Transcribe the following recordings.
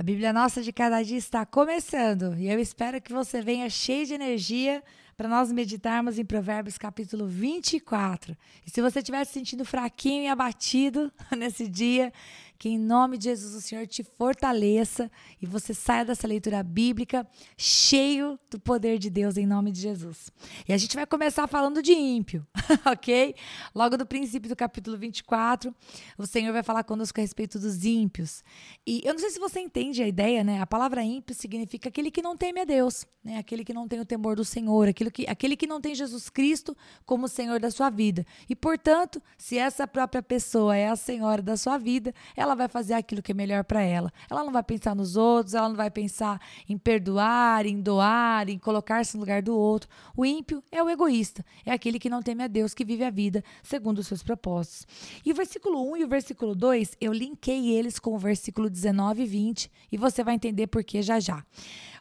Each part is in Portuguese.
A Bíblia Nossa de Cada Dia está começando e eu espero que você venha cheio de energia para nós meditarmos em Provérbios capítulo 24. E se você estiver se sentindo fraquinho e abatido nesse dia, que em nome de Jesus o Senhor te fortaleça e você saia dessa leitura bíblica cheio do poder de Deus em nome de Jesus. E a gente vai começar falando de ímpio, ok? Logo do princípio do capítulo 24, o Senhor vai falar conosco a respeito dos ímpios. E eu não sei se você entende a ideia, né? A palavra ímpio significa aquele que não teme a Deus, né? Aquele que não tem o temor do Senhor, aquele que, aquele que não tem Jesus Cristo como Senhor da sua vida. E, portanto, se essa própria pessoa é a Senhora da sua vida, ela ela vai fazer aquilo que é melhor para ela. Ela não vai pensar nos outros, ela não vai pensar em perdoar, em doar, em colocar-se no lugar do outro. O ímpio é o egoísta, é aquele que não teme a Deus, que vive a vida segundo os seus propósitos. E o versículo 1 e o versículo 2, eu linkei eles com o versículo 19 e 20, e você vai entender por que já já.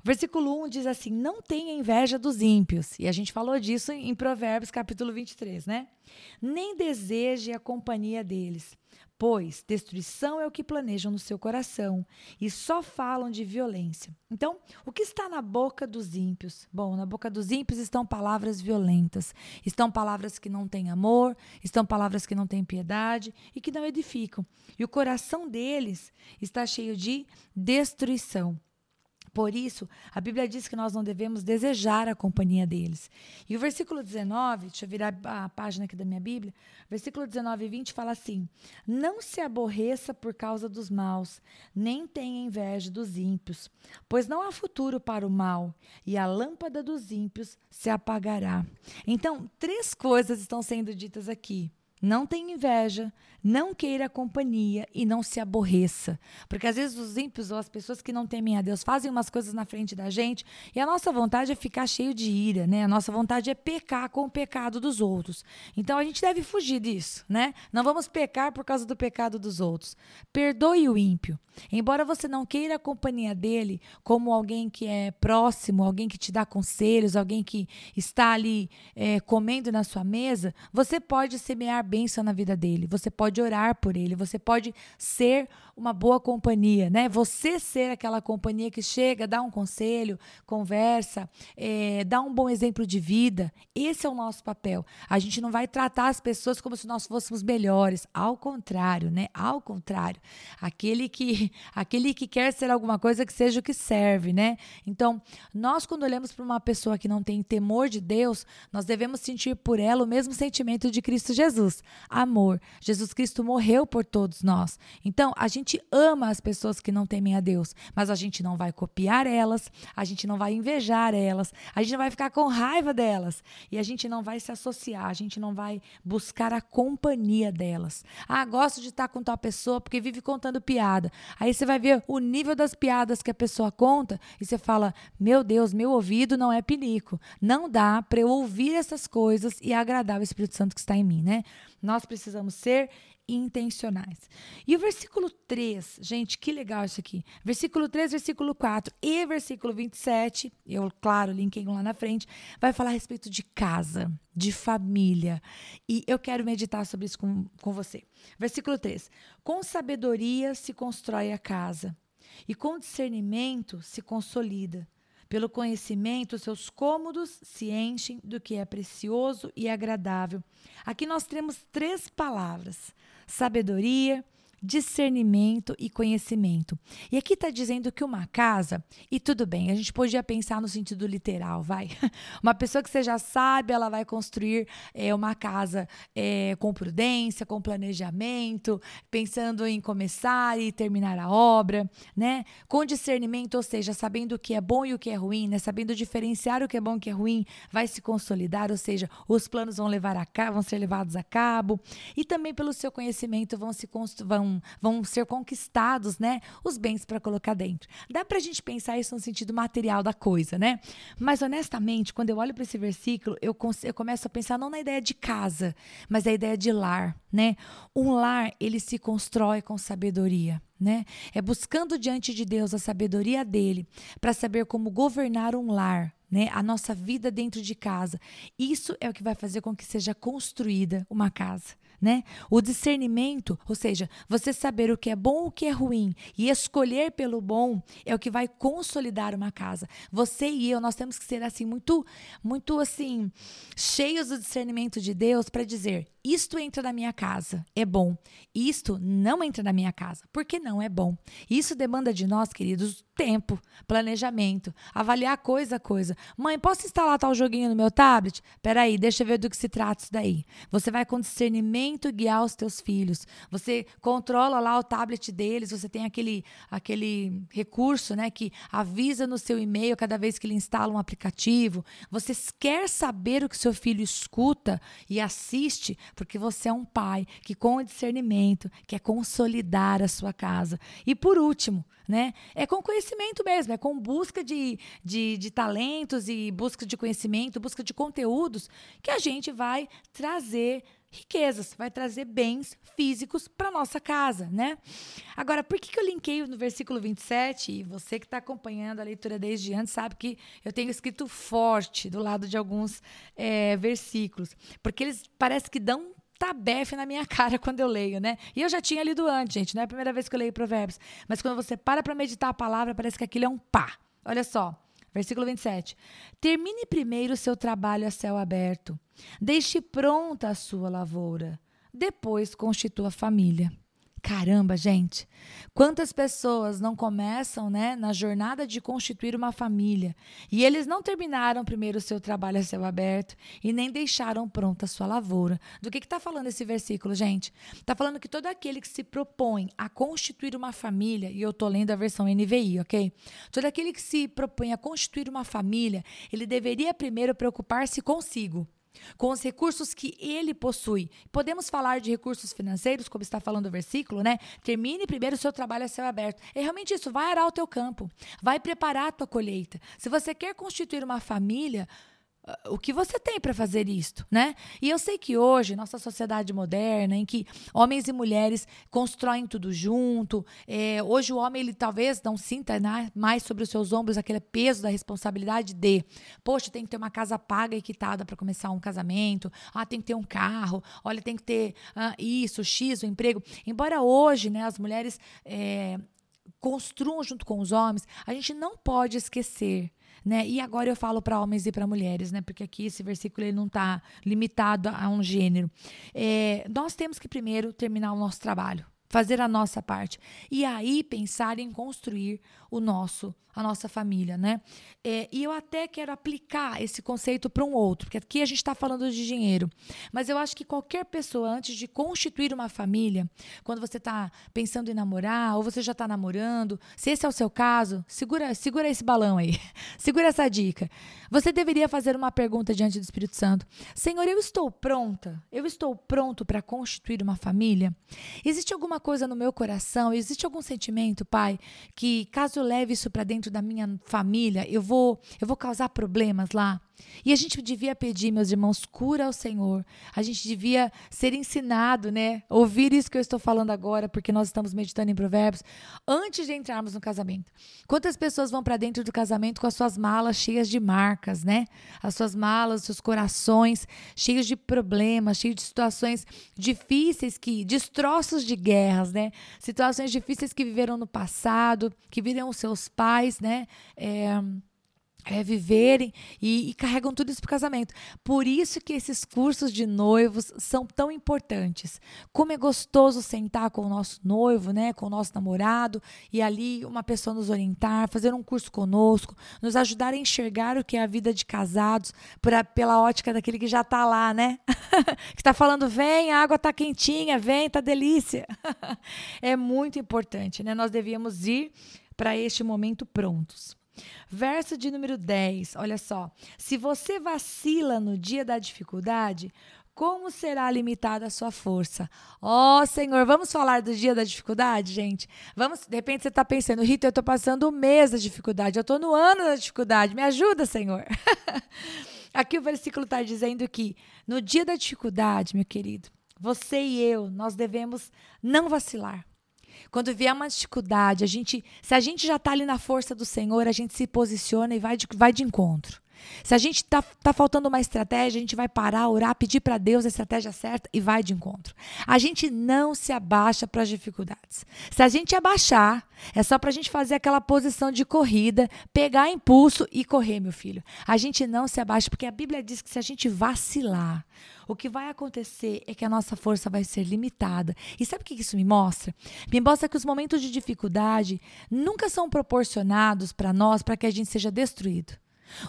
O versículo 1 diz assim: Não tenha inveja dos ímpios. E a gente falou disso em Provérbios, capítulo 23, né? Nem deseje a companhia deles, pois destruição é o que planejam no seu coração e só falam de violência. Então, o que está na boca dos ímpios? Bom, na boca dos ímpios estão palavras violentas, estão palavras que não têm amor, estão palavras que não têm piedade e que não edificam. E o coração deles está cheio de destruição. Por isso, a Bíblia diz que nós não devemos desejar a companhia deles. E o versículo 19, deixa eu virar a página aqui da minha Bíblia, versículo 19 e 20 fala assim: Não se aborreça por causa dos maus, nem tenha inveja dos ímpios, pois não há futuro para o mal, e a lâmpada dos ímpios se apagará. Então, três coisas estão sendo ditas aqui. Não tenha inveja, não queira companhia e não se aborreça. Porque às vezes os ímpios ou as pessoas que não temem a Deus fazem umas coisas na frente da gente e a nossa vontade é ficar cheio de ira, né? A nossa vontade é pecar com o pecado dos outros. Então a gente deve fugir disso, né? Não vamos pecar por causa do pecado dos outros. Perdoe o ímpio. Embora você não queira a companhia dele como alguém que é próximo, alguém que te dá conselhos, alguém que está ali é, comendo na sua mesa, você pode semear bênção na vida dele, você pode orar por ele, você pode ser uma boa companhia, né? Você ser aquela companhia que chega, dá um conselho, conversa, é, dá um bom exemplo de vida. Esse é o nosso papel. A gente não vai tratar as pessoas como se nós fôssemos melhores. Ao contrário, né? Ao contrário. Aquele que, aquele que quer ser alguma coisa que seja o que serve, né? Então, nós quando olhamos para uma pessoa que não tem temor de Deus, nós devemos sentir por ela o mesmo sentimento de Cristo Jesus, amor. Jesus Cristo morreu por todos nós. Então, a gente ama as pessoas que não temem a Deus, mas a gente não vai copiar elas, a gente não vai invejar elas, a gente não vai ficar com raiva delas e a gente não vai se associar, a gente não vai buscar a companhia delas. Ah, gosto de estar com tal pessoa porque vive contando piada. Aí você vai ver o nível das piadas que a pessoa conta e você fala: Meu Deus, meu ouvido não é pinico. Não dá para eu ouvir essas coisas e agradar o Espírito Santo que está em mim, né? Nós precisamos ser intencionais. E o versículo 3, gente, que legal isso aqui. Versículo 3, versículo 4 e versículo 27, eu, claro, linkei lá na frente, vai falar a respeito de casa, de família. E eu quero meditar sobre isso com, com você. Versículo 3: Com sabedoria se constrói a casa, e com discernimento se consolida. Pelo conhecimento, seus cômodos se enchem do que é precioso e agradável. Aqui nós temos três palavras: sabedoria, discernimento e conhecimento. E aqui está dizendo que uma casa, e tudo bem, a gente podia pensar no sentido literal, vai. Uma pessoa que seja sábia, ela vai construir é, uma casa é, com prudência, com planejamento, pensando em começar e terminar a obra, né? Com discernimento, ou seja, sabendo o que é bom e o que é ruim, né? Sabendo diferenciar o que é bom e o que é ruim, vai se consolidar, ou seja, os planos vão levar a cabo, vão ser levados a cabo, e também pelo seu conhecimento vão se vão vão, ser conquistados, né? Os bens para colocar dentro. Dá para a gente pensar isso no sentido material da coisa, né? Mas honestamente, quando eu olho para esse versículo, eu, eu começo a pensar não na ideia de casa, mas a ideia de lar, né? Um lar, ele se constrói com sabedoria. Né? É buscando diante de Deus a sabedoria dele para saber como governar um lar, né? A nossa vida dentro de casa. Isso é o que vai fazer com que seja construída uma casa né? O discernimento, ou seja, você saber o que é bom, o que é ruim e escolher pelo bom é o que vai consolidar uma casa. Você e eu, nós temos que ser assim muito muito assim, cheios do discernimento de Deus para dizer: isto entra na minha casa, é bom. Isto não entra na minha casa, porque não é bom. Isso demanda de nós, queridos, tempo, planejamento, avaliar coisa a coisa. Mãe, posso instalar tal joguinho no meu tablet? Peraí, deixa eu ver do que se trata isso daí. Você vai com discernimento guiar os teus filhos. Você controla lá o tablet deles, você tem aquele, aquele recurso, né, que avisa no seu e-mail cada vez que ele instala um aplicativo. Você quer saber o que seu filho escuta e assiste, porque você é um pai que, com o discernimento, quer consolidar a sua casa. E por último, né? É com conhecimento mesmo, é com busca de, de, de talentos e busca de conhecimento, busca de conteúdos que a gente vai trazer riquezas, vai trazer bens físicos para nossa casa, né? Agora, por que, que eu linkei no versículo 27? E você que está acompanhando a leitura desde antes sabe que eu tenho escrito forte do lado de alguns é, versículos, porque eles parece que dão tabefe na minha cara quando eu leio, né? E eu já tinha lido antes, gente, não é a primeira vez que eu leio Provérbios, mas quando você para para meditar a palavra, parece que aquilo é um pá. Olha só, Versículo 27. Termine primeiro o seu trabalho a céu aberto. Deixe pronta a sua lavoura. Depois constitua família. Caramba, gente. Quantas pessoas não começam, né, na jornada de constituir uma família e eles não terminaram primeiro o seu trabalho a céu aberto e nem deixaram pronta a sua lavoura. Do que está falando esse versículo, gente? Está falando que todo aquele que se propõe a constituir uma família, e eu estou lendo a versão NVI, ok? Todo aquele que se propõe a constituir uma família, ele deveria primeiro preocupar-se consigo com os recursos que ele possui. Podemos falar de recursos financeiros, como está falando o versículo, né? Termine primeiro o seu trabalho a céu aberto. É realmente isso, vai arar o teu campo, vai preparar a tua colheita. Se você quer constituir uma família, o que você tem para fazer isto, né? E eu sei que hoje, nossa sociedade moderna, em que homens e mulheres constroem tudo junto, é, hoje o homem ele talvez não sinta né, mais sobre os seus ombros aquele peso da responsabilidade de, poxa, tem que ter uma casa paga e quitada para começar um casamento, ah, tem que ter um carro, olha, tem que ter ah, isso, X, o emprego. Embora hoje, né, as mulheres é, construam junto com os homens, a gente não pode esquecer né? E agora eu falo para homens e para mulheres, né? Porque aqui esse versículo ele não está limitado a um gênero. É, nós temos que primeiro terminar o nosso trabalho, fazer a nossa parte e aí pensar em construir o nosso a nossa família, né? É, e eu até quero aplicar esse conceito para um outro, porque aqui a gente está falando de dinheiro, mas eu acho que qualquer pessoa antes de constituir uma família, quando você está pensando em namorar ou você já está namorando, se esse é o seu caso, segura segura esse balão aí, segura essa dica. Você deveria fazer uma pergunta diante do Espírito Santo: Senhor, eu estou pronta? Eu estou pronto para constituir uma família? Existe alguma coisa no meu coração? Existe algum sentimento, Pai, que caso leve isso para dentro da minha família, eu vou, eu vou causar problemas lá. E a gente devia pedir, meus irmãos, cura ao Senhor. A gente devia ser ensinado, né? Ouvir isso que eu estou falando agora, porque nós estamos meditando em Provérbios, antes de entrarmos no casamento. Quantas pessoas vão para dentro do casamento com as suas malas cheias de marcas, né? As suas malas, seus corações cheios de problemas, cheios de situações difíceis que destroços de guerras, né? Situações difíceis que viveram no passado, que viram os seus pais, né? É, é, viverem e, e, carregam tudo isso para o casamento. Por isso que esses cursos de noivos são tão importantes. Como é gostoso sentar com o nosso noivo, né, com o nosso namorado, e ali uma pessoa nos orientar, fazer um curso conosco, nos ajudar a enxergar o que é a vida de casados por a, pela ótica daquele que já está lá, né? que está falando, vem, a água está quentinha, vem, está delícia. é muito importante, né? Nós devíamos ir para este momento prontos. Verso de número 10, olha só. Se você vacila no dia da dificuldade, como será limitada a sua força? Ó oh, Senhor, vamos falar do dia da dificuldade, gente? Vamos, de repente você está pensando, Rita, eu estou passando o mês da dificuldade, eu estou no ano da dificuldade, me ajuda, Senhor. Aqui o versículo está dizendo que no dia da dificuldade, meu querido, você e eu, nós devemos não vacilar. Quando vier uma dificuldade, a gente, se a gente já está ali na força do Senhor, a gente se posiciona e vai de, vai de encontro. Se a gente tá, tá faltando uma estratégia, a gente vai parar, orar, pedir para Deus a estratégia certa e vai de encontro. A gente não se abaixa para as dificuldades. Se a gente abaixar, é só para a gente fazer aquela posição de corrida, pegar impulso e correr, meu filho. A gente não se abaixa, porque a Bíblia diz que se a gente vacilar, o que vai acontecer é que a nossa força vai ser limitada. E sabe o que isso me mostra? Me mostra que os momentos de dificuldade nunca são proporcionados para nós para que a gente seja destruído.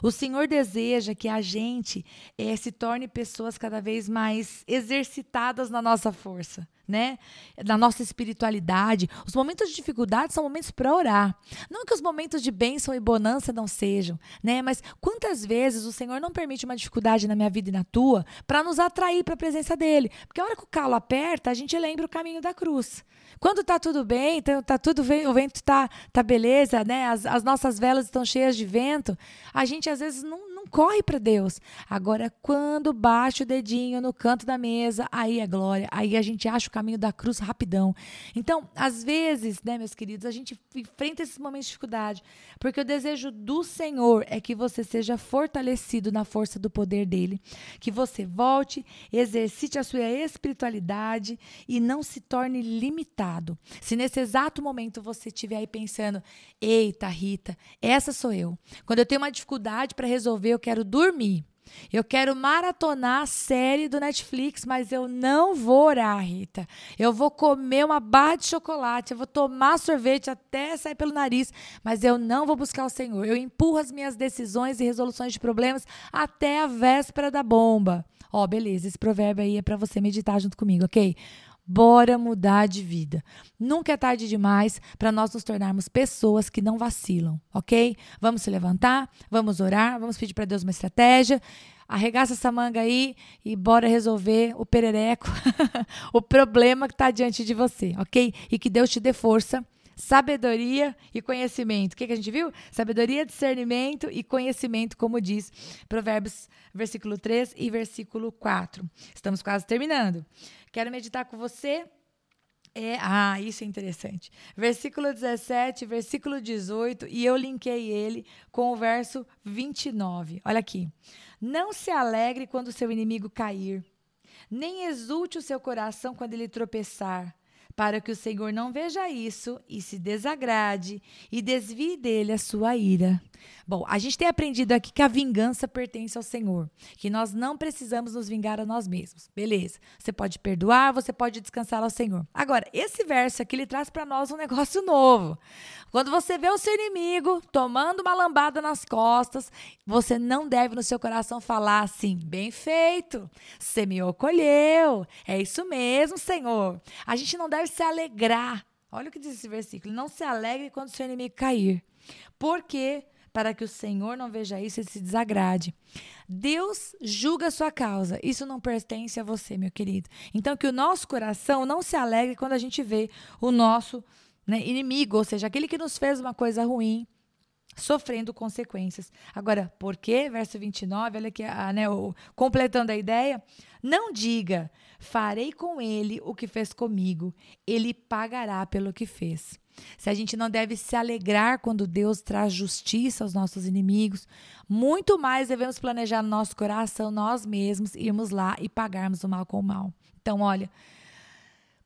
O Senhor deseja que a gente é, se torne pessoas cada vez mais exercitadas na nossa força, né? Na nossa espiritualidade. Os momentos de dificuldade são momentos para orar. Não que os momentos de bênção e bonança não sejam, né? Mas quantas vezes o Senhor não permite uma dificuldade na minha vida e na tua para nos atrair para a presença dele? Porque a hora que o calo aperta, a gente lembra o caminho da cruz. Quando tá tudo bem, tá, tá tudo o vento tá, tá beleza, né? As, as nossas velas estão cheias de vento, a gente às vezes não corre para Deus. Agora, quando bate o dedinho no canto da mesa, aí é glória, aí a gente acha o caminho da cruz rapidão. Então, às vezes, né, meus queridos, a gente enfrenta esses momentos de dificuldade, porque o desejo do Senhor é que você seja fortalecido na força do poder dele, que você volte, exercite a sua espiritualidade e não se torne limitado. Se nesse exato momento você estiver aí pensando, eita, Rita, essa sou eu. Quando eu tenho uma dificuldade para resolver eu quero dormir. Eu quero maratonar a série do Netflix, mas eu não vou orar, Rita. Eu vou comer uma barra de chocolate, eu vou tomar sorvete até sair pelo nariz, mas eu não vou buscar o Senhor. Eu empurro as minhas decisões e resoluções de problemas até a véspera da bomba. Ó, oh, beleza, esse provérbio aí é para você meditar junto comigo, ok? Bora mudar de vida. Nunca é tarde demais para nós nos tornarmos pessoas que não vacilam, ok? Vamos se levantar, vamos orar, vamos pedir para Deus uma estratégia. Arregaça essa manga aí e bora resolver o perereco, o problema que está diante de você, ok? E que Deus te dê força sabedoria e conhecimento. O que, que, a gente viu? Sabedoria, discernimento e conhecimento, como diz Provérbios, versículo 3 e versículo 4. Estamos quase terminando. Quero meditar com você. É, ah, isso é interessante. Versículo 17, versículo 18, e eu linkei ele com o verso 29. Olha aqui. Não se alegre quando seu inimigo cair, nem exulte o seu coração quando ele tropeçar para que o Senhor não veja isso e se desagrade e desvie dele a sua ira. Bom, a gente tem aprendido aqui que a vingança pertence ao Senhor, que nós não precisamos nos vingar a nós mesmos. Beleza? Você pode perdoar, você pode descansar ao Senhor. Agora, esse verso aqui ele traz para nós um negócio novo. Quando você vê o seu inimigo tomando uma lambada nas costas, você não deve no seu coração falar assim: bem feito, semeou, colheu, é isso mesmo, Senhor. A gente não deve se alegrar. Olha o que diz esse versículo: não se alegre quando seu inimigo cair. Por quê? Para que o Senhor não veja isso e se desagrade. Deus julga a sua causa. Isso não pertence a você, meu querido. Então, que o nosso coração não se alegre quando a gente vê o nosso né, inimigo, ou seja, aquele que nos fez uma coisa ruim, sofrendo consequências. Agora, por quê? Verso 29, olha aqui, ah, né, completando a ideia. Não diga, farei com ele o que fez comigo, ele pagará pelo que fez. Se a gente não deve se alegrar quando Deus traz justiça aos nossos inimigos, muito mais devemos planejar no nosso coração nós mesmos irmos lá e pagarmos o mal com o mal. Então, olha,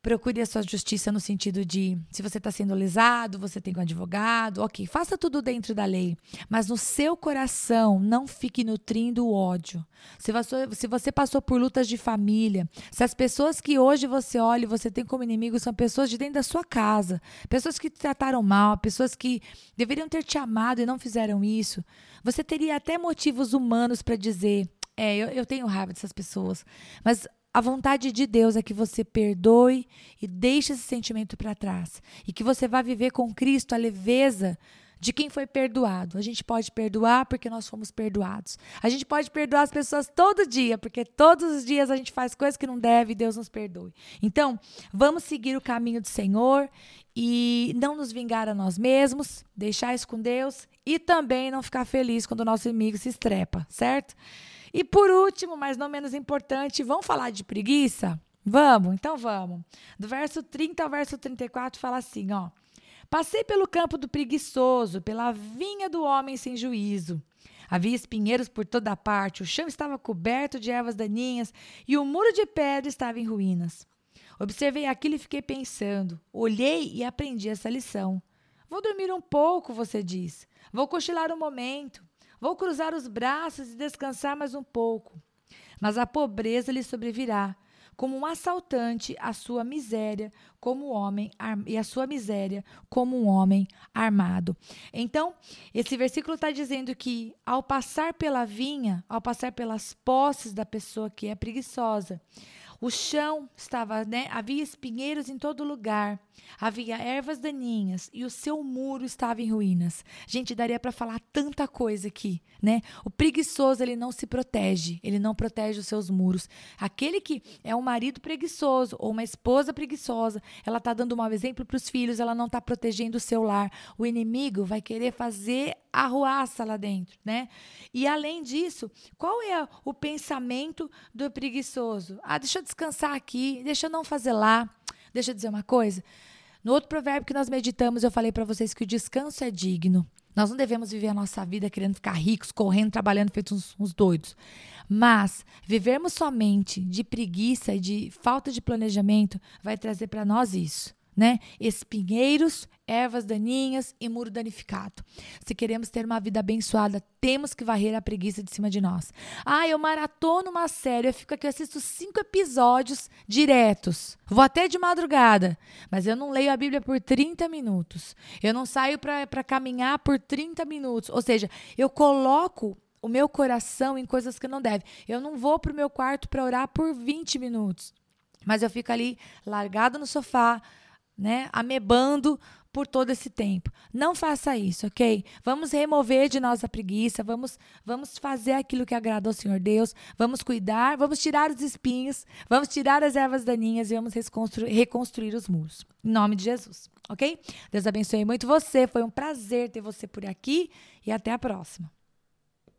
Procure a sua justiça no sentido de, se você está sendo lesado, você tem um advogado, ok, faça tudo dentro da lei. Mas no seu coração, não fique nutrindo o ódio. Se você, se você passou por lutas de família, se as pessoas que hoje você olha e você tem como inimigo são pessoas de dentro da sua casa, pessoas que te trataram mal, pessoas que deveriam ter te amado e não fizeram isso, você teria até motivos humanos para dizer: é, eu, eu tenho raiva dessas pessoas. Mas a vontade de Deus é que você perdoe e deixe esse sentimento para trás. E que você vá viver com Cristo a leveza de quem foi perdoado. A gente pode perdoar porque nós fomos perdoados. A gente pode perdoar as pessoas todo dia, porque todos os dias a gente faz coisas que não deve e Deus nos perdoe. Então, vamos seguir o caminho do Senhor e não nos vingar a nós mesmos, deixar isso com Deus e também não ficar feliz quando o nosso inimigo se estrepa, certo? E por último, mas não menos importante, vamos falar de preguiça? Vamos, então vamos. Do verso 30 ao verso 34 fala assim, ó: Passei pelo campo do preguiçoso, pela vinha do homem sem juízo. Havia espinheiros por toda parte, o chão estava coberto de ervas daninhas e o muro de pedra estava em ruínas. Observei aquilo e fiquei pensando. Olhei e aprendi essa lição. Vou dormir um pouco, você diz. Vou cochilar um momento. Vou cruzar os braços e descansar mais um pouco. Mas a pobreza lhe sobrevirá, como um assaltante, a sua miséria, como um homem e a sua miséria, como um homem armado. Então, esse versículo está dizendo que ao passar pela vinha, ao passar pelas posses da pessoa que é preguiçosa, o chão estava, né? Havia espinheiros em todo lugar, havia ervas daninhas e o seu muro estava em ruínas. Gente, daria para falar tanta coisa aqui, né? O preguiçoso ele não se protege, ele não protege os seus muros. Aquele que é um marido preguiçoso ou uma esposa preguiçosa, ela está dando um mau exemplo para os filhos, ela não está protegendo o seu lar. O inimigo vai querer fazer arruaça lá dentro, né? E além disso, qual é o pensamento do preguiçoso? Ah, deixa eu descansar aqui, deixa eu não fazer lá. Deixa eu dizer uma coisa. No outro provérbio que nós meditamos, eu falei para vocês que o descanso é digno. Nós não devemos viver a nossa vida querendo ficar ricos, correndo, trabalhando, feitos uns, uns doidos. Mas vivermos somente de preguiça e de falta de planejamento vai trazer para nós isso né? Espinheiros, ervas daninhas e muro danificado. Se queremos ter uma vida abençoada, temos que varrer a preguiça de cima de nós. Ah, eu maratono uma série, eu fico aqui, eu assisto cinco episódios diretos. Vou até de madrugada, mas eu não leio a Bíblia por 30 minutos. Eu não saio para caminhar por 30 minutos. Ou seja, eu coloco o meu coração em coisas que não deve. Eu não vou para o meu quarto para orar por 20 minutos. Mas eu fico ali largado no sofá, né, amebando por todo esse tempo. Não faça isso, ok? Vamos remover de nós a preguiça, vamos, vamos fazer aquilo que agrada ao Senhor Deus, vamos cuidar, vamos tirar os espinhos, vamos tirar as ervas daninhas e vamos reconstruir, reconstruir os muros. Em nome de Jesus, ok? Deus abençoe muito você, foi um prazer ter você por aqui e até a próxima.